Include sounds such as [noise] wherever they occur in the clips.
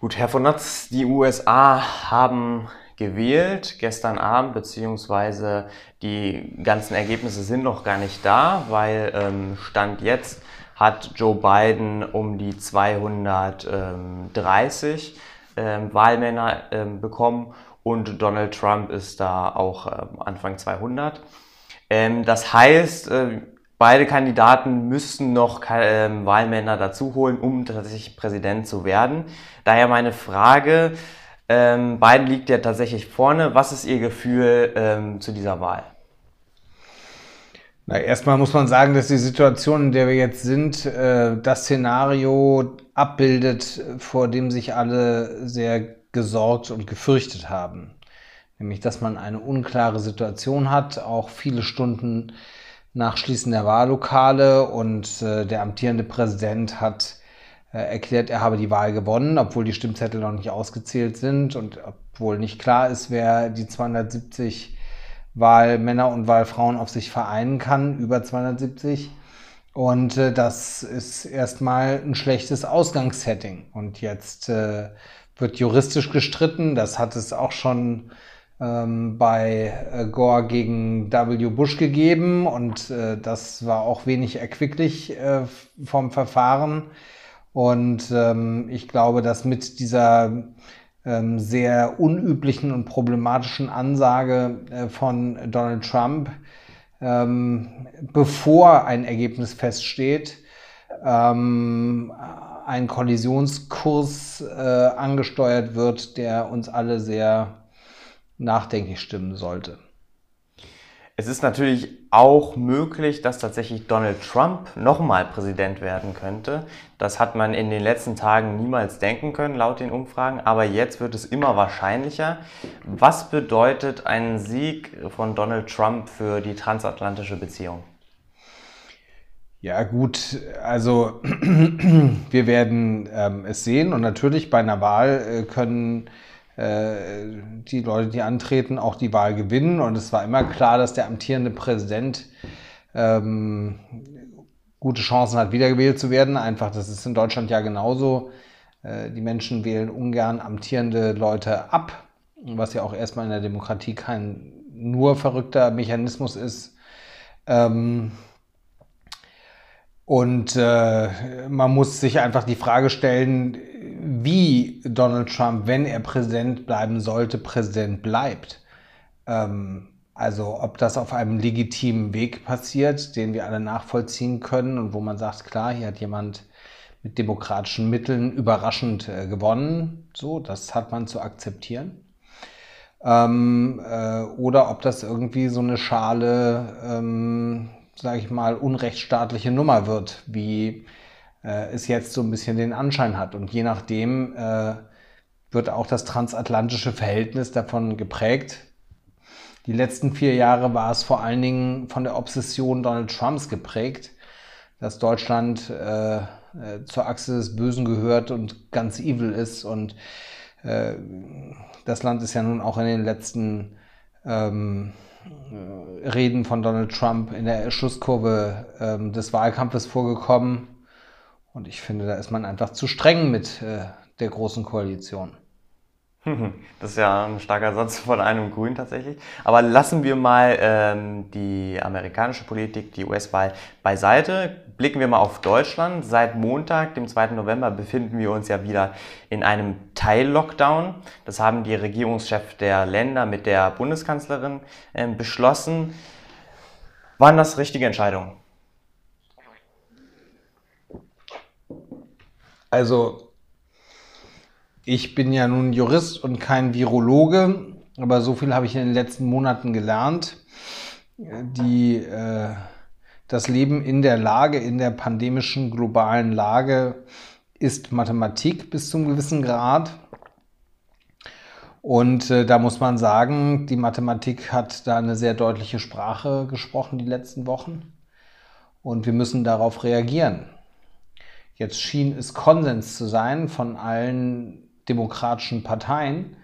Gut, Herr von Notz, die USA haben gewählt gestern Abend, beziehungsweise die ganzen Ergebnisse sind noch gar nicht da, weil ähm, Stand jetzt hat Joe Biden um die 230 ähm, Wahlmänner ähm, bekommen und Donald Trump ist da auch ähm, Anfang 200. Ähm, das heißt, äh, beide Kandidaten müssten noch äh, Wahlmänner dazu holen, um tatsächlich Präsident zu werden. Daher meine Frage, ähm, Biden liegt ja tatsächlich vorne. Was ist Ihr Gefühl ähm, zu dieser Wahl? Na, erstmal muss man sagen, dass die Situation, in der wir jetzt sind, äh, das Szenario abbildet, vor dem sich alle sehr gesorgt und gefürchtet haben. Nämlich, dass man eine unklare Situation hat, auch viele Stunden nach Schließen der Wahllokale und äh, der amtierende Präsident hat äh, erklärt, er habe die Wahl gewonnen, obwohl die Stimmzettel noch nicht ausgezählt sind und obwohl nicht klar ist, wer die 270 Wahlmänner und Wahlfrauen auf sich vereinen kann, über 270. Und äh, das ist erstmal ein schlechtes Ausgangssetting. Und jetzt äh, wird juristisch gestritten. Das hat es auch schon ähm, bei äh, Gore gegen W. Bush gegeben. Und äh, das war auch wenig erquicklich äh, vom Verfahren. Und ähm, ich glaube, dass mit dieser ähm, sehr unüblichen und problematischen Ansage äh, von Donald Trump, ähm, bevor ein Ergebnis feststeht, ähm, ein Kollisionskurs äh, angesteuert wird, der uns alle sehr nachdenklich stimmen sollte. Es ist natürlich auch möglich, dass tatsächlich Donald Trump nochmal Präsident werden könnte. Das hat man in den letzten Tagen niemals denken können, laut den Umfragen, aber jetzt wird es immer wahrscheinlicher. Was bedeutet ein Sieg von Donald Trump für die transatlantische Beziehung? Ja gut, also [clears throat] wir werden ähm, es sehen und natürlich bei einer Wahl äh, können die Leute, die antreten, auch die Wahl gewinnen. Und es war immer klar, dass der amtierende Präsident ähm, gute Chancen hat, wiedergewählt zu werden. Einfach, das ist in Deutschland ja genauso. Äh, die Menschen wählen ungern amtierende Leute ab, was ja auch erstmal in der Demokratie kein nur verrückter Mechanismus ist. Ähm, und äh, man muss sich einfach die Frage stellen, wie Donald Trump, wenn er Präsident bleiben sollte, Präsident bleibt. Ähm, also ob das auf einem legitimen Weg passiert, den wir alle nachvollziehen können und wo man sagt, klar, hier hat jemand mit demokratischen Mitteln überraschend äh, gewonnen. So, das hat man zu akzeptieren. Ähm, äh, oder ob das irgendwie so eine Schale, ähm, sage ich mal, unrechtsstaatliche Nummer wird, wie äh, es jetzt so ein bisschen den Anschein hat. Und je nachdem äh, wird auch das transatlantische Verhältnis davon geprägt. Die letzten vier Jahre war es vor allen Dingen von der Obsession Donald Trumps geprägt, dass Deutschland äh, äh zur Achse des Bösen gehört und ganz evil ist. Und äh, das Land ist ja nun auch in den letzten ähm, äh, Reden von Donald Trump in der Schusskurve ähm, des Wahlkampfes vorgekommen. Und ich finde, da ist man einfach zu streng mit äh, der großen Koalition. [laughs] Das ist ja ein starker Satz von einem Grün tatsächlich. Aber lassen wir mal ähm, die amerikanische Politik, die US-Wahl beiseite. Blicken wir mal auf Deutschland. Seit Montag, dem 2. November, befinden wir uns ja wieder in einem Teil-Lockdown. Das haben die Regierungschefs der Länder mit der Bundeskanzlerin äh, beschlossen. Waren das richtige Entscheidungen? Also, ich bin ja nun Jurist und kein Virologe, aber so viel habe ich in den letzten Monaten gelernt. Die, äh, das Leben in der Lage, in der pandemischen globalen Lage ist Mathematik bis zum gewissen Grad. Und äh, da muss man sagen, die Mathematik hat da eine sehr deutliche Sprache gesprochen die letzten Wochen. Und wir müssen darauf reagieren. Jetzt schien es Konsens zu sein von allen demokratischen Parteien,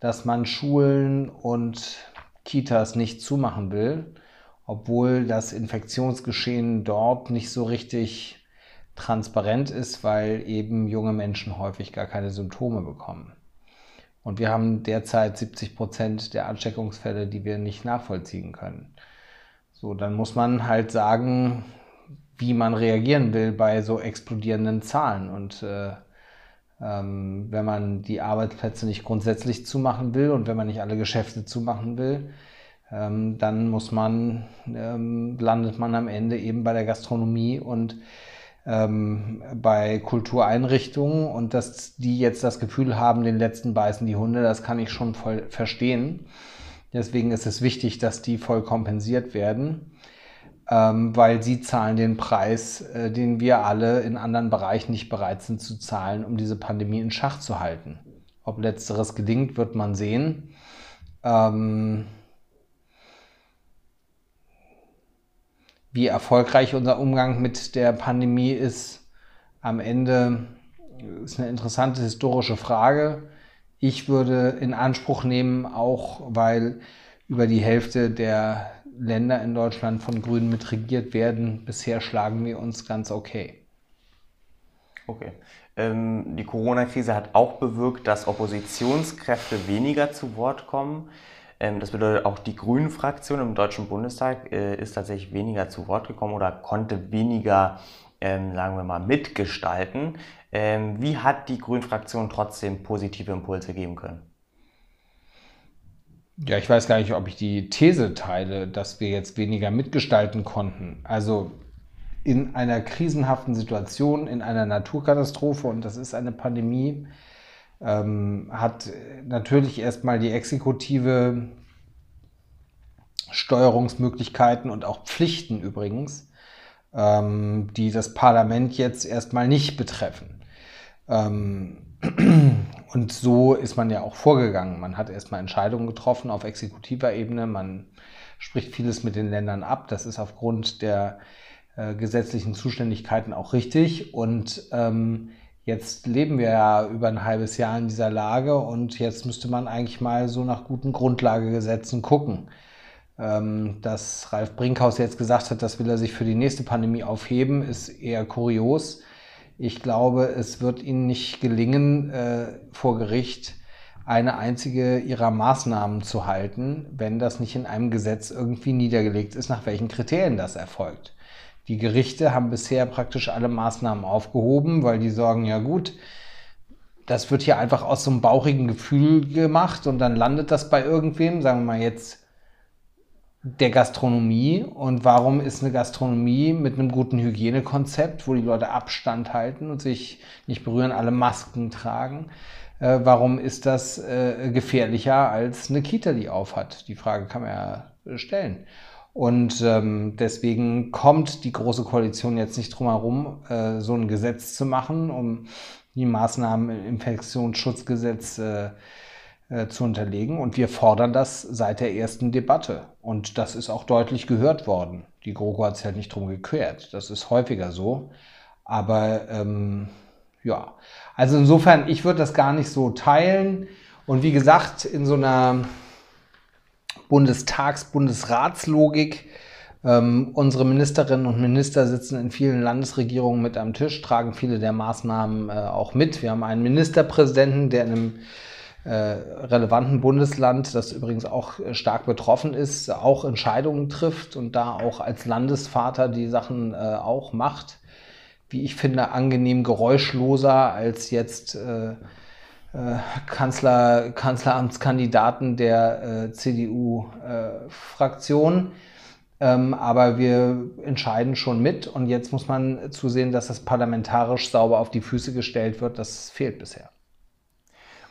dass man Schulen und Kitas nicht zumachen will, obwohl das Infektionsgeschehen dort nicht so richtig transparent ist, weil eben junge Menschen häufig gar keine Symptome bekommen. Und wir haben derzeit 70 Prozent der Ansteckungsfälle, die wir nicht nachvollziehen können. So, dann muss man halt sagen, wie man reagieren will bei so explodierenden Zahlen. Und äh, ähm, wenn man die Arbeitsplätze nicht grundsätzlich zumachen will und wenn man nicht alle Geschäfte zumachen will, ähm, dann muss man, ähm, landet man am Ende eben bei der Gastronomie und ähm, bei Kultureinrichtungen und dass die jetzt das Gefühl haben, den letzten beißen die Hunde, das kann ich schon voll verstehen. Deswegen ist es wichtig, dass die voll kompensiert werden, weil sie zahlen den Preis, äh, den wir alle in anderen Bereichen nicht bereit sind zu zahlen, um diese Pandemie in Schach zu halten. Ob letzteres gelingt, wird man sehen. Ähm, wie erfolgreich unser Umgang mit der Pandemie ist, am Ende ist eine interessante historische Frage. Ich würde in Anspruch nehmen, auch weil über die Hälfte der Länder in Deutschland von Grünen mitregiert werden. Bisher schlagen wir uns ganz okay. Okay. Ähm, die Corona-Krise hat auch bewirkt, dass Oppositionskräfte weniger zu Wort kommen. Ähm, das bedeutet, auch die Grünen-Fraktion im Deutschen Bundestag äh, ist tatsächlich weniger zu Wort gekommen oder konnte weniger, ähm, sagen wir mal, mitgestalten. Ähm, wie hat die Grünen-Fraktion trotzdem positive Impulse geben können? Ja, ich weiß gar nicht, ob ich die These teile, dass wir jetzt weniger mitgestalten konnten. Also in einer krisenhaften Situation, in einer Naturkatastrophe, und das ist eine Pandemie, ähm, hat natürlich erstmal die Exekutive Steuerungsmöglichkeiten und auch Pflichten übrigens, ähm, die das Parlament jetzt erstmal nicht betreffen. Ähm, und so ist man ja auch vorgegangen. Man hat erstmal Entscheidungen getroffen auf exekutiver Ebene. Man spricht vieles mit den Ländern ab. Das ist aufgrund der äh, gesetzlichen Zuständigkeiten auch richtig. Und ähm, Jetzt leben wir ja über ein halbes Jahr in dieser Lage und jetzt müsste man eigentlich mal so nach guten Grundlagegesetzen gucken. Ähm, dass Ralf Brinkhaus jetzt gesagt hat, das will er sich für die nächste Pandemie aufheben, ist eher kurios. Ich glaube, es wird Ihnen nicht gelingen, äh, vor Gericht eine einzige Ihrer Maßnahmen zu halten, wenn das nicht in einem Gesetz irgendwie niedergelegt ist, nach welchen Kriterien das erfolgt. Die Gerichte haben bisher praktisch alle Maßnahmen aufgehoben, weil die sagen, ja gut, das wird hier einfach aus so einem bauchigen Gefühl gemacht und dann landet das bei irgendwem, sagen wir mal jetzt der Gastronomie. Und warum ist eine Gastronomie mit einem guten Hygienekonzept, wo die Leute Abstand halten und sich nicht berühren, alle Masken tragen, äh, warum ist das äh, gefährlicher als eine Kita, die aufhat? Die Frage kann man ja stellen. Und ähm, deswegen kommt die Große Koalition jetzt nicht drum herum, äh, so ein Gesetz zu machen, um die Maßnahmen im Infektionsschutzgesetz äh, zu unterlegen. Und wir fordern das seit der ersten Debatte. Und das ist auch deutlich gehört worden. Die GroKo hat sich halt nicht drum gekehrt. Das ist häufiger so. Aber ähm, ja, also insofern, ich würde das gar nicht so teilen. Und wie gesagt, in so einer Bundestags-, Bundesratslogik. Ähm, unsere Ministerinnen und Minister sitzen in vielen Landesregierungen mit am Tisch, tragen viele der Maßnahmen äh, auch mit. Wir haben einen Ministerpräsidenten, der in einem äh, relevanten Bundesland, das übrigens auch äh, stark betroffen ist, auch Entscheidungen trifft und da auch als Landesvater die Sachen äh, auch macht. Wie ich finde, angenehm geräuschloser als jetzt äh, äh, Kanzler, Kanzleramtskandidaten der äh, CDU-Fraktion. Äh, ähm, aber wir entscheiden schon mit und jetzt muss man zusehen, dass das parlamentarisch sauber auf die Füße gestellt wird. Das fehlt bisher.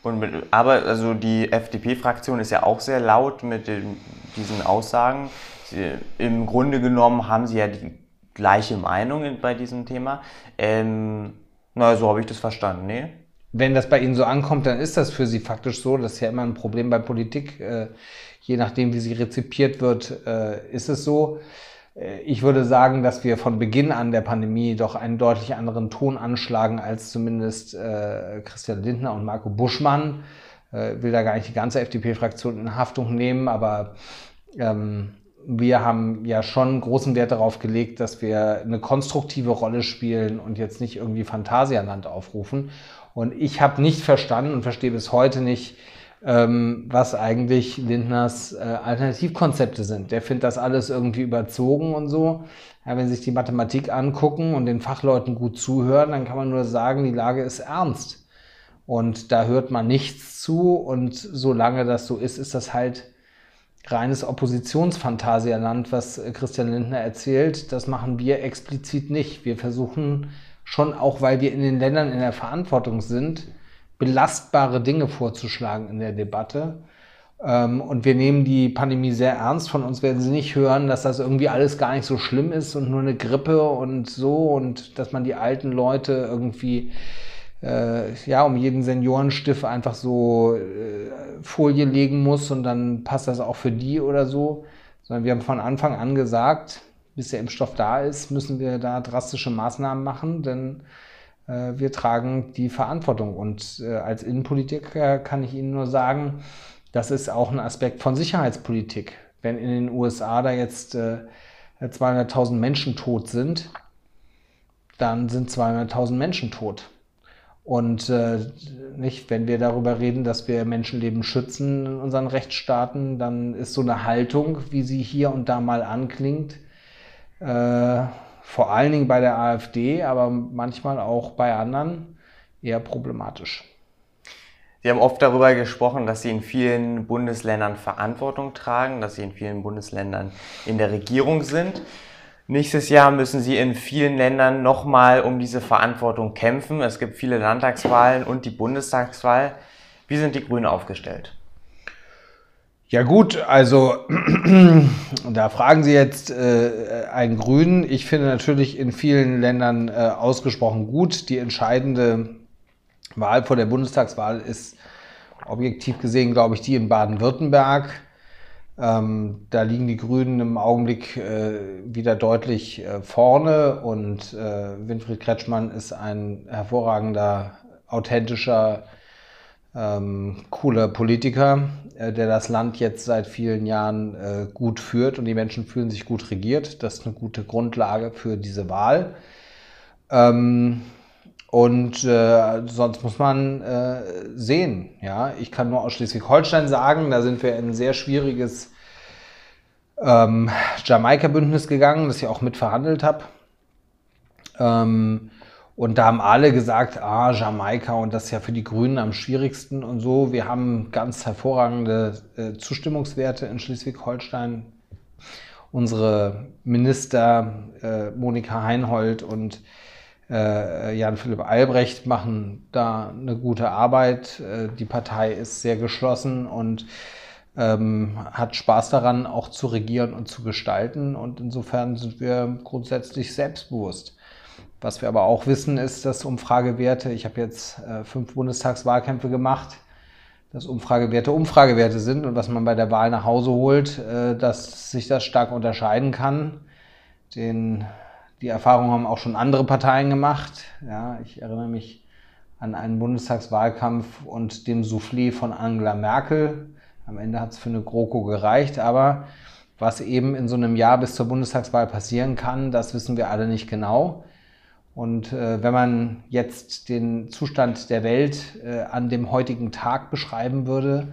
Und mit, aber also die FDP-Fraktion ist ja auch sehr laut mit den, diesen Aussagen. Sie, Im Grunde genommen haben sie ja die gleiche Meinung bei diesem Thema. Ähm, na, so habe ich das verstanden, ne? wenn das bei Ihnen so ankommt, dann ist das für Sie faktisch so. Das ist ja immer ein Problem bei Politik. Äh, je nachdem, wie sie rezipiert wird, äh, ist es so. Äh, ich würde sagen, dass wir von Beginn an der Pandemie doch einen deutlich anderen Ton anschlagen als zumindest äh, Christian Lindner und Marco Buschmann. Äh, will da gar nicht die ganze FDP-Fraktion in Haftung nehmen, aber ähm, wir haben ja schon großen Wert darauf gelegt, dass wir eine konstruktive Rolle spielen und jetzt nicht irgendwie Phantasialand aufrufen. Und ich habe nicht verstanden und verstehe bis heute nicht, ähm, was eigentlich Lindners äh, Alternativkonzepte sind. Der findet das alles irgendwie überzogen und so. Ja, wenn Sie sich die Mathematik angucken und den Fachleuten gut zuhören, dann kann man nur sagen, die Lage ist ernst. Und da hört man nichts zu. Und solange das so ist, ist das halt reines Oppositionsphantasialand, was äh, Christian Lindner erzählt. Das machen wir explizit nicht. Wir versuchen schon auch, weil wir in den Ländern in der Verantwortung sind, belastbare Dinge vorzuschlagen in der Debatte. Ähm, und wir nehmen die Pandemie sehr ernst. Von uns werden Sie nicht hören, dass das irgendwie alles gar nicht so schlimm ist und nur eine Grippe und so und dass man die alten Leute irgendwie äh, ja, um jeden Seniorenstift einfach so äh, Folie legen muss und dann passt das auch für die oder so. Sondern wir haben von Anfang an gesagt, bis der Impfstoff da ist, müssen wir da drastische Maßnahmen machen, denn wir tragen die Verantwortung. Und äh, als Innenpolitiker kann ich Ihnen nur sagen, das ist auch ein Aspekt von Sicherheitspolitik. Wenn in den USA da jetzt äh, 200.000 Menschen tot sind, dann sind 200.000 Menschen tot. Und äh, nicht, wenn wir darüber reden, dass wir Menschenleben schützen in unseren Rechtsstaaten, dann ist so eine Haltung, wie sie hier und da mal anklingt, äh, vor allen Dingen bei der AfD, aber manchmal auch bei anderen, eher problematisch. Sie haben oft darüber gesprochen, dass Sie in vielen Bundesländern Verantwortung tragen, dass Sie in vielen Bundesländern in der Regierung sind. Nächstes Jahr müssen sie in vielen Ländern nochmal um diese Verantwortung kämpfen. Es gibt viele Landtagswahlen und die Bundestagswahl. Wie sind die Grünen aufgestellt? Ja gut, also [clears throat] da fragen Sie jetzt äh, einen Grünen. Ich finde natürlich in vielen Ländern äh, ausgesprochen gut. Die entscheidende Wahl vor der Bundestagswahl ist objektiv gesehen, glaube ich, die in Baden-Württemberg. Ähm, da liegen die Grünen im Augenblick äh, wieder deutlich äh, vorne und äh, Winfried Kretschmann ist ein hervorragender, authentischer, ähm, cooler Politiker, äh, der das Land jetzt seit vielen Jahren äh, gut führt und die Menschen fühlen sich gut regiert. Das ist eine gute Grundlage für diese Wahl. Ähm, und äh, sonst muss man äh, sehen. Ja, ich kann nur aus Schleswig-Holstein sagen, da sind wir in ein sehr schwieriges ähm, Jamaika-Bündnis gegangen, das ich auch mit verhandelt habe. Ähm, und da haben alle gesagt, ah, Jamaika und das ist ja für die Grünen am schwierigsten und so. Wir haben ganz hervorragende äh, Zustimmungswerte in Schleswig-Holstein. Unsere Minister äh, Monika Heinhold und äh, Jan-Philipp Albrecht machen da eine gute Arbeit. Äh, die Partei ist sehr geschlossen und ähm, hat Spaß daran, auch zu regieren und zu gestalten. Und insofern sind wir grundsätzlich selbstbewusst. Was wir aber auch wissen, ist, dass Umfragewerte, ich habe jetzt äh, fünf Bundestagswahlkämpfe gemacht, dass Umfragewerte Umfragewerte sind und was man bei der Wahl nach Hause holt, äh, dass sich das stark unterscheiden kann. Den die Erfahrung haben auch schon andere Parteien gemacht. Ja, ich erinnere mich an einen Bundestagswahlkampf und dem Soufflé von Angela Merkel. Am Ende hat es für eine GroKo gereicht, aber was eben in so einem Jahr bis zur Bundestagswahl passieren kann, das wissen wir alle nicht genau. Und äh, wenn man jetzt den Zustand der Welt äh, an dem heutigen Tag beschreiben würde,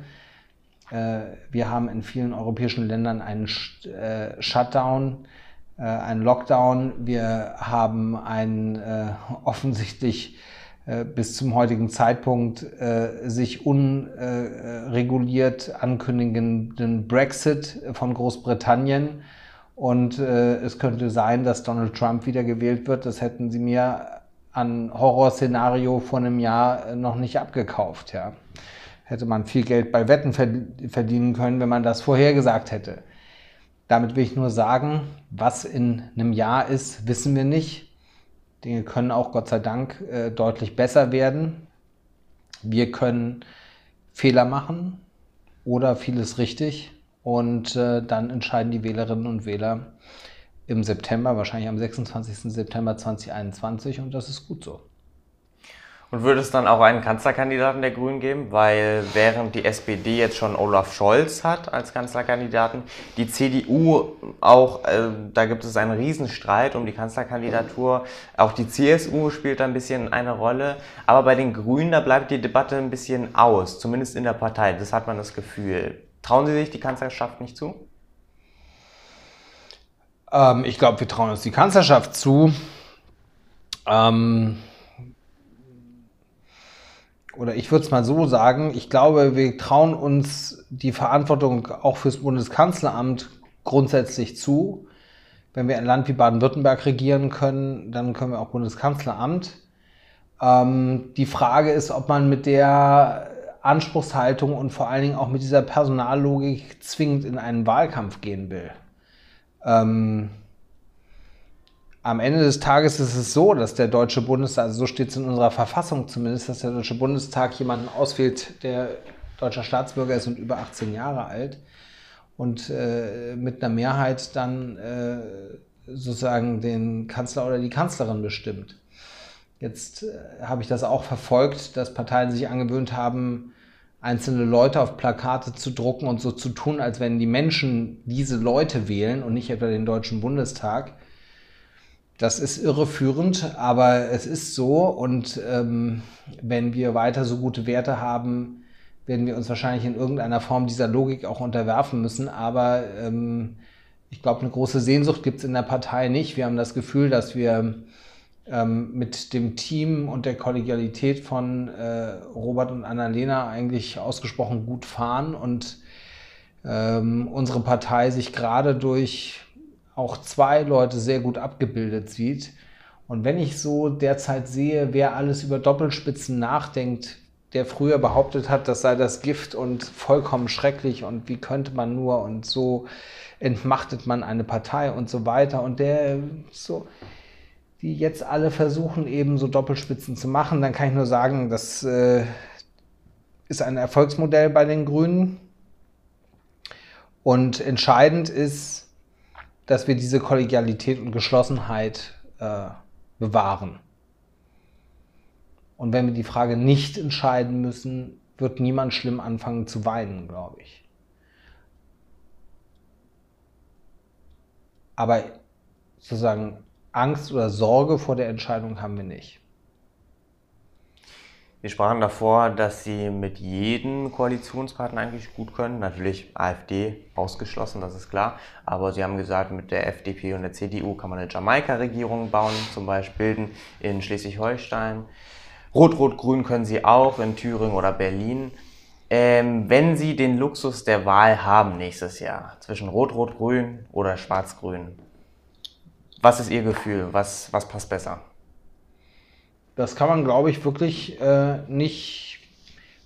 äh, wir haben in vielen europäischen Ländern einen Sh äh, Shutdown äh, ein Lockdown. Wir haben einen äh, offensichtlich äh, bis zum heutigen Zeitpunkt äh, sich unreguliert ankündigenden Brexit von Großbritannien. Und äh, es könnte sein, dass Donald Trump wiedergewählt wird. Das hätten Sie mir an Horrorszenario vor einem Jahr noch nicht abgekauft. Ja. Hätte man viel Geld bei Wetten verdienen können, wenn man das vorhergesagt hätte. Damit will ich nur sagen, was in einem Jahr ist, wissen wir nicht. Dinge können auch Gott sei Dank äh, deutlich besser werden. Wir können Fehler machen oder vieles richtig und äh, dann entscheiden die Wählerinnen und Wähler im September, wahrscheinlich am 26. September 2021 und das ist gut so. Und würde es dann auch einen Kanzlerkandidaten der Grünen geben? Weil während die SPD jetzt schon Olaf Scholz hat als Kanzlerkandidaten, die CDU auch, äh, da gibt es einen Riesenstreit um die Kanzlerkandidatur. Auch die CSU spielt da ein bisschen eine Rolle. Aber bei den Grünen, da bleibt die Debatte ein bisschen aus, zumindest in der Partei. Das hat man das Gefühl. Trauen Sie sich die Kanzlerschaft nicht zu? Ähm, ich glaube, wir trauen uns die Kanzlerschaft zu. Ähm oder ich würde es mal so sagen, ich glaube, wir trauen uns die Verantwortung auch fürs Bundeskanzleramt grundsätzlich zu. Wenn wir ein Land wie Baden-Württemberg regieren können, dann können wir auch Bundeskanzleramt. Ähm, die Frage ist, ob man mit der Anspruchshaltung und vor allen Dingen auch mit dieser Personallogik zwingend in einen Wahlkampf gehen will. Ähm, am Ende des Tages ist es so, dass der Deutsche Bundestag, also so steht es in unserer Verfassung zumindest, dass der Deutsche Bundestag jemanden auswählt, der deutscher Staatsbürger ist und über 18 Jahre alt und äh, mit einer Mehrheit dann äh, sozusagen den Kanzler oder die Kanzlerin bestimmt. Jetzt äh, habe ich das auch verfolgt, dass Parteien sich angewöhnt haben, einzelne Leute auf Plakate zu drucken und so zu tun, als wenn die Menschen diese Leute wählen und nicht etwa den Deutschen Bundestag. Das ist irreführend, aber es ist so. Und ähm, wenn wir weiter so gute Werte haben, werden wir uns wahrscheinlich in irgendeiner Form dieser Logik auch unterwerfen müssen. Aber ähm, ich glaube, eine große Sehnsucht gibt es in der Partei nicht. Wir haben das Gefühl, dass wir ähm, mit dem Team und der Kollegialität von äh, Robert und Annalena eigentlich ausgesprochen gut fahren und ähm, unsere Partei sich gerade durch auch zwei Leute sehr gut abgebildet sieht. Und wenn ich so derzeit sehe, wer alles über Doppelspitzen nachdenkt, der früher behauptet hat, das sei das Gift und vollkommen schrecklich und wie könnte man nur und so entmachtet man eine Partei und so weiter und der so, die jetzt alle versuchen eben so Doppelspitzen zu machen, dann kann ich nur sagen, das äh, ist ein Erfolgsmodell bei den Grünen und entscheidend ist, dass wir diese Kollegialität und Geschlossenheit äh, bewahren. Und wenn wir die Frage nicht entscheiden müssen, wird niemand schlimm anfangen zu weinen, glaube ich. Aber sozusagen Angst oder Sorge vor der Entscheidung haben wir nicht. Wir sprachen davor, dass Sie mit jedem Koalitionspartner eigentlich gut können. Natürlich AfD ausgeschlossen, das ist klar. Aber Sie haben gesagt, mit der FDP und der CDU kann man eine Jamaika-Regierung bauen, zum Beispiel bilden in Schleswig-Holstein. Rot-Rot-Grün können Sie auch in Thüringen oder Berlin. Ähm, wenn Sie den Luxus der Wahl haben nächstes Jahr zwischen Rot-Rot-Grün oder Schwarz-Grün, was ist Ihr Gefühl? Was, was passt besser? Das kann man, glaube ich, wirklich äh, nicht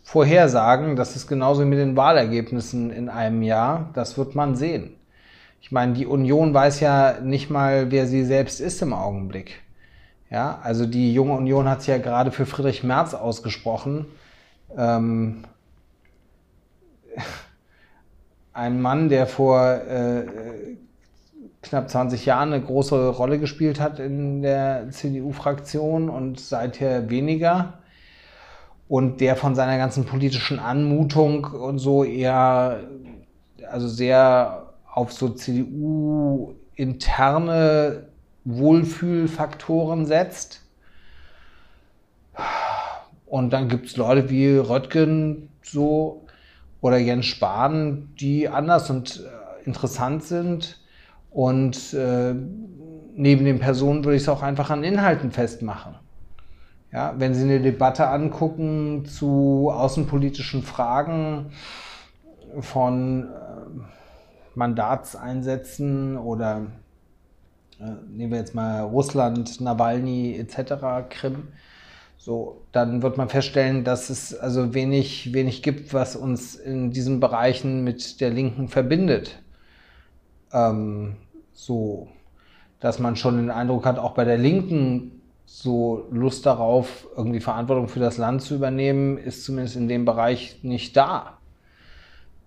vorhersagen. Das ist genauso wie mit den Wahlergebnissen in einem Jahr. Das wird man sehen. Ich meine, die Union weiß ja nicht mal, wer sie selbst ist im Augenblick. Ja, also die junge Union hat sich ja gerade für Friedrich Merz ausgesprochen. Ähm, [laughs] ein Mann, der vor äh, knapp 20 Jahren eine große Rolle gespielt hat in der CDU-Fraktion und seither weniger. Und der von seiner ganzen politischen Anmutung und so eher, also sehr auf so CDU-interne Wohlfühlfaktoren setzt. Und dann gibt es Leute wie Röttgen so oder Jens Spahn, die anders und äh, interessant sind und äh, neben den Personen würde ich es auch einfach an Inhalten festmachen. Ja, wenn Sie eine Debatte angucken zu außenpolitischen Fragen von äh, Mandatseinsätzen oder äh, nehmen wir jetzt mal Russland, Nawalny etc., Krim, so, dann wird man feststellen, dass es also wenig, wenig gibt, was uns in diesen Bereichen mit der Linken verbindet. Ähm, so, dass man schon den Eindruck hat, auch bei der Linken so Lust darauf, irgendwie Verantwortung für das Land zu übernehmen, ist zumindest in dem Bereich nicht da.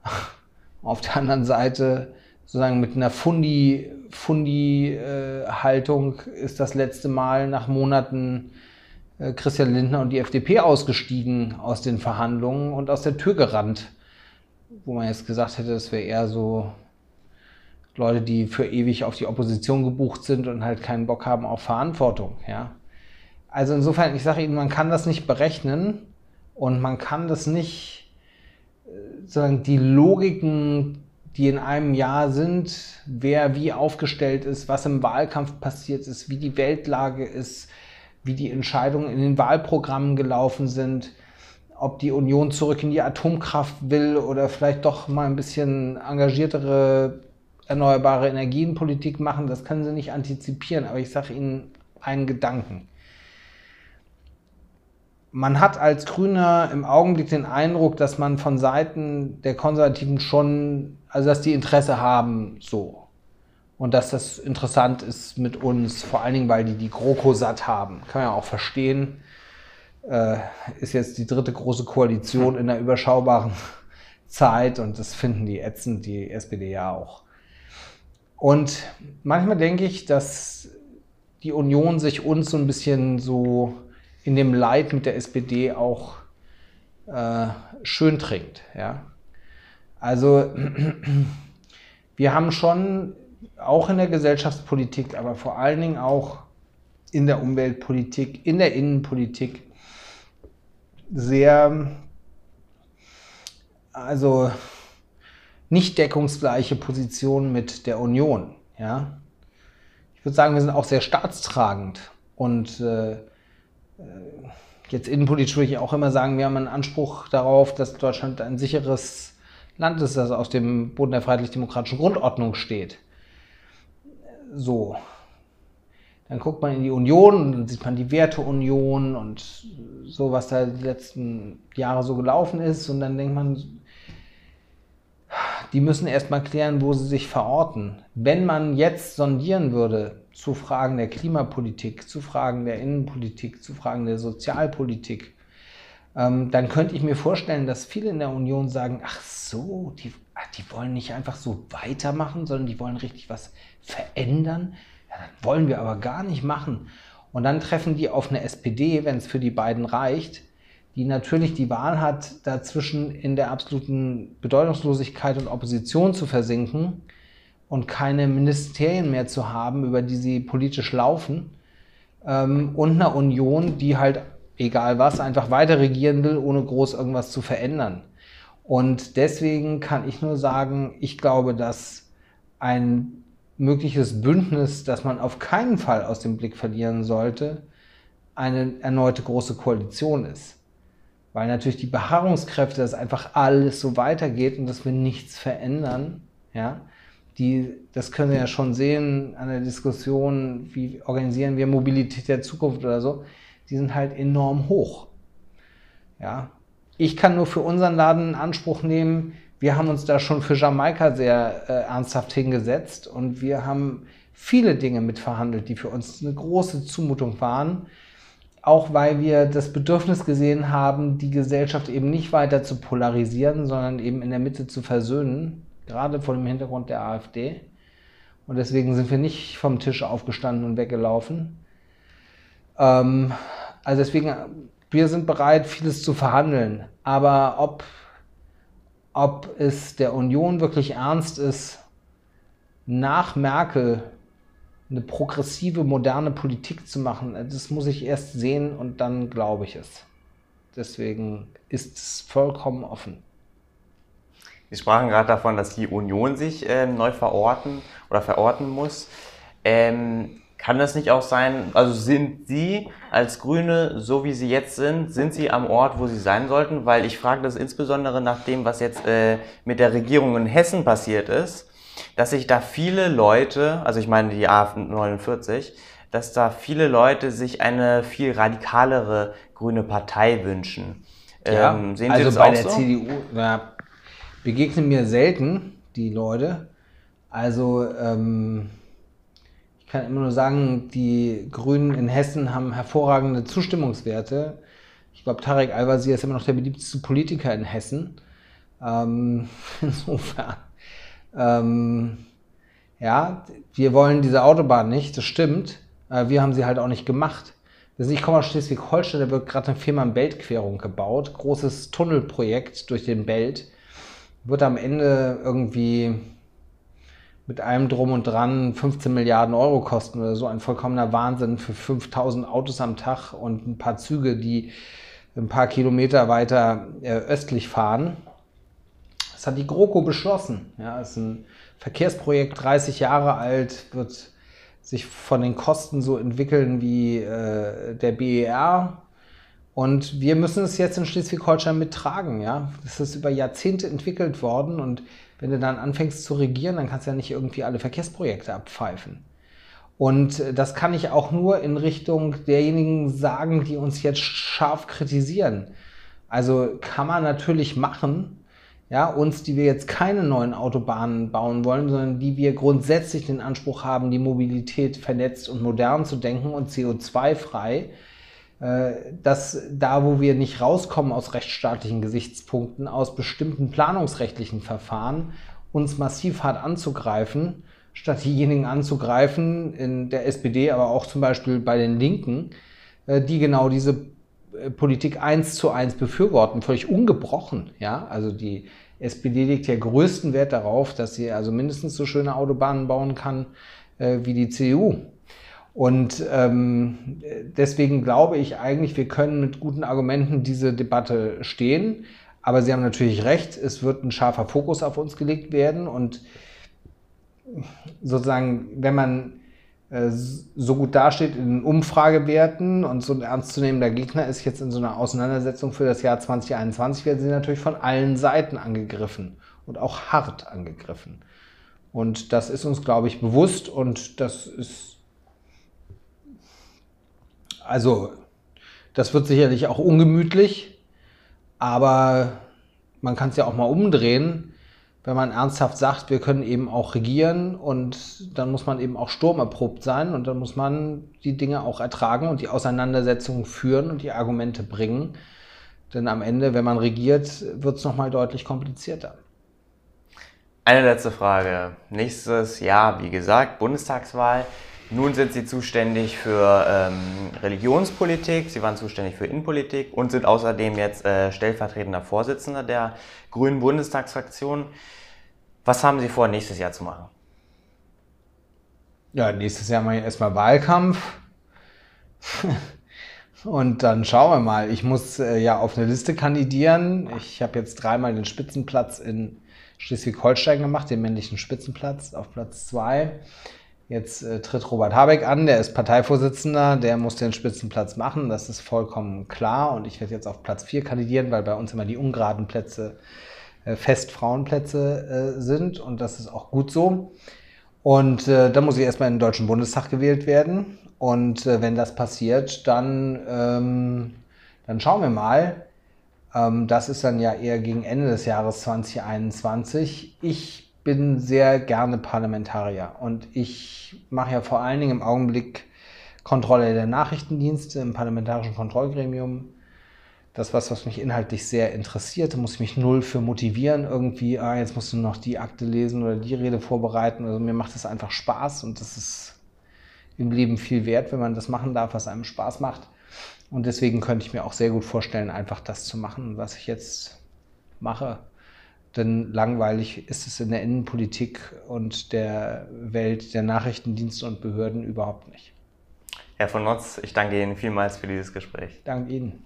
[laughs] Auf der anderen Seite, sozusagen mit einer Fundi-Haltung Fundi, äh, ist das letzte Mal nach Monaten äh, Christian Lindner und die FDP ausgestiegen aus den Verhandlungen und aus der Tür gerannt. Wo man jetzt gesagt hätte, das wäre eher so Leute, die für ewig auf die Opposition gebucht sind und halt keinen Bock haben auf Verantwortung. Ja? Also insofern, ich sage Ihnen, man kann das nicht berechnen und man kann das nicht, äh, sozusagen die Logiken, die in einem Jahr sind, wer wie aufgestellt ist, was im Wahlkampf passiert ist, wie die Weltlage ist, wie die Entscheidungen in den Wahlprogrammen gelaufen sind, ob die Union zurück in die Atomkraft will oder vielleicht doch mal ein bisschen engagiertere erneuerbare Energienpolitik machen, das können sie nicht antizipieren. Aber ich sage Ihnen einen Gedanken. Man hat als Grüner im Augenblick den Eindruck, dass man von Seiten der Konservativen schon, also dass die Interesse haben, so. Und dass das interessant ist mit uns, vor allen Dingen, weil die die GroKo satt haben. Kann man ja auch verstehen. Äh, ist jetzt die dritte große Koalition in einer überschaubaren [laughs] Zeit und das finden die ätzend, die SPD ja auch. Und manchmal denke ich, dass die Union sich uns so ein bisschen so in dem Leid mit der SPD auch äh, schön trinkt. Ja? Also [clears throat] wir haben schon auch in der Gesellschaftspolitik, aber vor allen Dingen auch in der Umweltpolitik, in der Innenpolitik sehr, also nicht deckungsgleiche Position mit der Union. Ja? Ich würde sagen, wir sind auch sehr staatstragend. Und äh, äh, jetzt innenpolitisch würde ich auch immer sagen, wir haben einen Anspruch darauf, dass Deutschland ein sicheres Land ist, das aus dem Boden der freiheitlich-demokratischen Grundordnung steht. So. Dann guckt man in die Union und dann sieht man die Werteunion und so, was da die letzten Jahre so gelaufen ist. Und dann denkt man, die müssen erstmal klären, wo sie sich verorten. Wenn man jetzt sondieren würde zu Fragen der Klimapolitik, zu Fragen der Innenpolitik, zu Fragen der Sozialpolitik, ähm, dann könnte ich mir vorstellen, dass viele in der Union sagen, ach so, die, ach, die wollen nicht einfach so weitermachen, sondern die wollen richtig was verändern. Ja, das wollen wir aber gar nicht machen. Und dann treffen die auf eine SPD, wenn es für die beiden reicht, die natürlich die Wahl hat, dazwischen in der absoluten Bedeutungslosigkeit und Opposition zu versinken und keine Ministerien mehr zu haben, über die sie politisch laufen, ähm, und einer Union, die halt, egal was, einfach weiter regieren will, ohne groß irgendwas zu verändern. Und deswegen kann ich nur sagen, ich glaube, dass ein mögliches Bündnis, das man auf keinen Fall aus dem Blick verlieren sollte, eine erneute große Koalition ist weil natürlich die Beharrungskräfte, dass einfach alles so weitergeht und dass wir nichts verändern, ja, die, das können wir ja schon sehen an der Diskussion, wie organisieren wir Mobilität der Zukunft oder so, die sind halt enorm hoch. Ja, ich kann nur für unseren Laden in Anspruch nehmen, wir haben uns da schon für Jamaika sehr äh, ernsthaft hingesetzt und wir haben viele Dinge mitverhandelt, die für uns eine große Zumutung waren auch weil wir das Bedürfnis gesehen haben, die Gesellschaft eben nicht weiter zu polarisieren, sondern eben in der Mitte zu versöhnen, gerade vor dem Hintergrund der AfD. Und deswegen sind wir nicht vom Tisch aufgestanden und weggelaufen. Ähm, also deswegen, wir sind bereit, vieles zu verhandeln. Aber ob, ob es der Union wirklich ernst ist, nach Merkel eine progressive, moderne Politik zu machen, das muss ich erst sehen und dann glaube ich es. Deswegen ist es vollkommen offen. Sie sprachen gerade davon, dass die Union sich äh, neu verorten oder verorten muss. Ähm, kann das nicht auch sein, also sind Sie als Grüne, so wie Sie jetzt sind, sind Sie am Ort, wo Sie sein sollten? Weil ich frage das insbesondere nach dem, was jetzt äh, mit der Regierung in Hessen passiert ist dass sich da viele Leute, also ich meine die A49, dass da viele Leute sich eine viel radikalere grüne Partei wünschen. Ja, ähm, sehen Sie also das bei auch der so? CDU begegnen mir selten die Leute. Also ähm, ich kann immer nur sagen, die Grünen in Hessen haben hervorragende Zustimmungswerte. Ich glaube, Tarek Al-Wazir ist immer noch der beliebteste Politiker in Hessen. Ähm, [laughs] insofern ähm, ja, wir wollen diese Autobahn nicht, das stimmt. Äh, wir haben sie halt auch nicht gemacht. Ich komme aus Schleswig-Holstein, da wird gerade eine Fehmarn-Belt-Querung gebaut. Großes Tunnelprojekt durch den Belt. Wird am Ende irgendwie mit allem drum und dran 15 Milliarden Euro kosten oder so. Ein vollkommener Wahnsinn für 5000 Autos am Tag und ein paar Züge, die ein paar Kilometer weiter äh, östlich fahren. Das hat die GroKo beschlossen. Ja, ist ein Verkehrsprojekt, 30 Jahre alt, wird sich von den Kosten so entwickeln wie äh, der BER. Und wir müssen es jetzt in Schleswig-Holstein mittragen. Ja? Das ist über Jahrzehnte entwickelt worden. Und wenn du dann anfängst zu regieren, dann kannst du ja nicht irgendwie alle Verkehrsprojekte abpfeifen. Und äh, das kann ich auch nur in Richtung derjenigen sagen, die uns jetzt scharf kritisieren. Also kann man natürlich machen, ja, uns, die wir jetzt keine neuen Autobahnen bauen wollen, sondern die wir grundsätzlich den Anspruch haben, die Mobilität vernetzt und modern zu denken und CO2-frei, äh, dass da, wo wir nicht rauskommen aus rechtsstaatlichen Gesichtspunkten, aus bestimmten planungsrechtlichen Verfahren, uns massiv hart anzugreifen, statt diejenigen anzugreifen, in der SPD, aber auch zum Beispiel bei den Linken, äh, die genau diese Politik eins zu eins befürworten, völlig ungebrochen. Ja? Also die SPD legt ja größten Wert darauf, dass sie also mindestens so schöne Autobahnen bauen kann äh, wie die CDU. Und ähm, deswegen glaube ich eigentlich, wir können mit guten Argumenten diese Debatte stehen. Aber Sie haben natürlich recht, es wird ein scharfer Fokus auf uns gelegt werden. Und sozusagen, wenn man äh, so gut dasteht in Umfragewerten und so ein ernstzunehmender Gegner ist jetzt in so einer Auseinandersetzung für das Jahr 2021, werden sie natürlich von allen Seiten angegriffen und auch hart angegriffen. Und das ist uns, glaube ich, bewusst und das ist, also, das wird sicherlich auch ungemütlich, aber man kann es ja auch mal umdrehen wenn man ernsthaft sagt, wir können eben auch regieren und dann muss man eben auch sturmerprobt sein und dann muss man die Dinge auch ertragen und die Auseinandersetzungen führen und die Argumente bringen. Denn am Ende, wenn man regiert, wird es nochmal deutlich komplizierter. Eine letzte Frage. Nächstes Jahr, wie gesagt, Bundestagswahl. Nun sind Sie zuständig für ähm, Religionspolitik, Sie waren zuständig für Innenpolitik und sind außerdem jetzt äh, stellvertretender Vorsitzender der Grünen Bundestagsfraktion. Was haben Sie vor, nächstes Jahr zu machen? Ja, nächstes Jahr ich erstmal Wahlkampf. [laughs] Und dann schauen wir mal. Ich muss äh, ja auf eine Liste kandidieren. Ich habe jetzt dreimal den Spitzenplatz in Schleswig-Holstein gemacht, den männlichen Spitzenplatz auf Platz zwei. Jetzt äh, tritt Robert Habeck an, der ist Parteivorsitzender, der muss den Spitzenplatz machen, das ist vollkommen klar. Und ich werde jetzt auf Platz 4 kandidieren, weil bei uns immer die ungeraden Plätze äh, fest Frauenplätze äh, sind und das ist auch gut so. Und äh, dann muss ich erstmal in den Deutschen Bundestag gewählt werden. Und äh, wenn das passiert, dann, ähm, dann schauen wir mal. Ähm, das ist dann ja eher gegen Ende des Jahres 2021. Ich bin sehr gerne Parlamentarier und ich mache ja vor allen Dingen im Augenblick Kontrolle der Nachrichtendienste im parlamentarischen Kontrollgremium. Das was, was mich inhaltlich sehr interessiert. Da muss ich mich null für motivieren. Irgendwie, ah, jetzt musst du noch die Akte lesen oder die Rede vorbereiten. Also mir macht das einfach Spaß und das ist im Leben viel wert, wenn man das machen darf, was einem Spaß macht. Und deswegen könnte ich mir auch sehr gut vorstellen, einfach das zu machen, was ich jetzt mache. Denn langweilig ist es in der Innenpolitik und der Welt der Nachrichtendienste und Behörden überhaupt nicht. Herr von Notz, ich danke Ihnen vielmals für dieses Gespräch. Danke Ihnen.